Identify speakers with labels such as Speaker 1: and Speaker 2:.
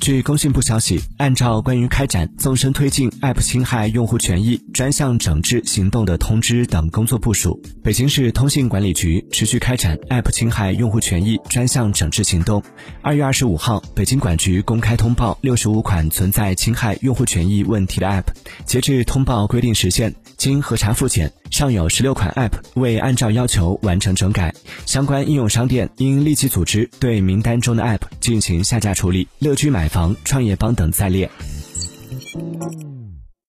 Speaker 1: 据工信部消息，按照关于开展纵深推进 App 侵害用户权益专项整治行动的通知等工作部署，北京市通信管理局持续开展 App 侵害用户权益专项整治行动。二月二十五号，北京管局公开通报六十五款存在侵害用户权益问题的 App，截至通报规定时限，经核查复检，尚有十六款 App 未按照要求完成整改，相关应用商店应立即组织对名单中的 App 进行下架处理。乐居买房、创业邦等在列。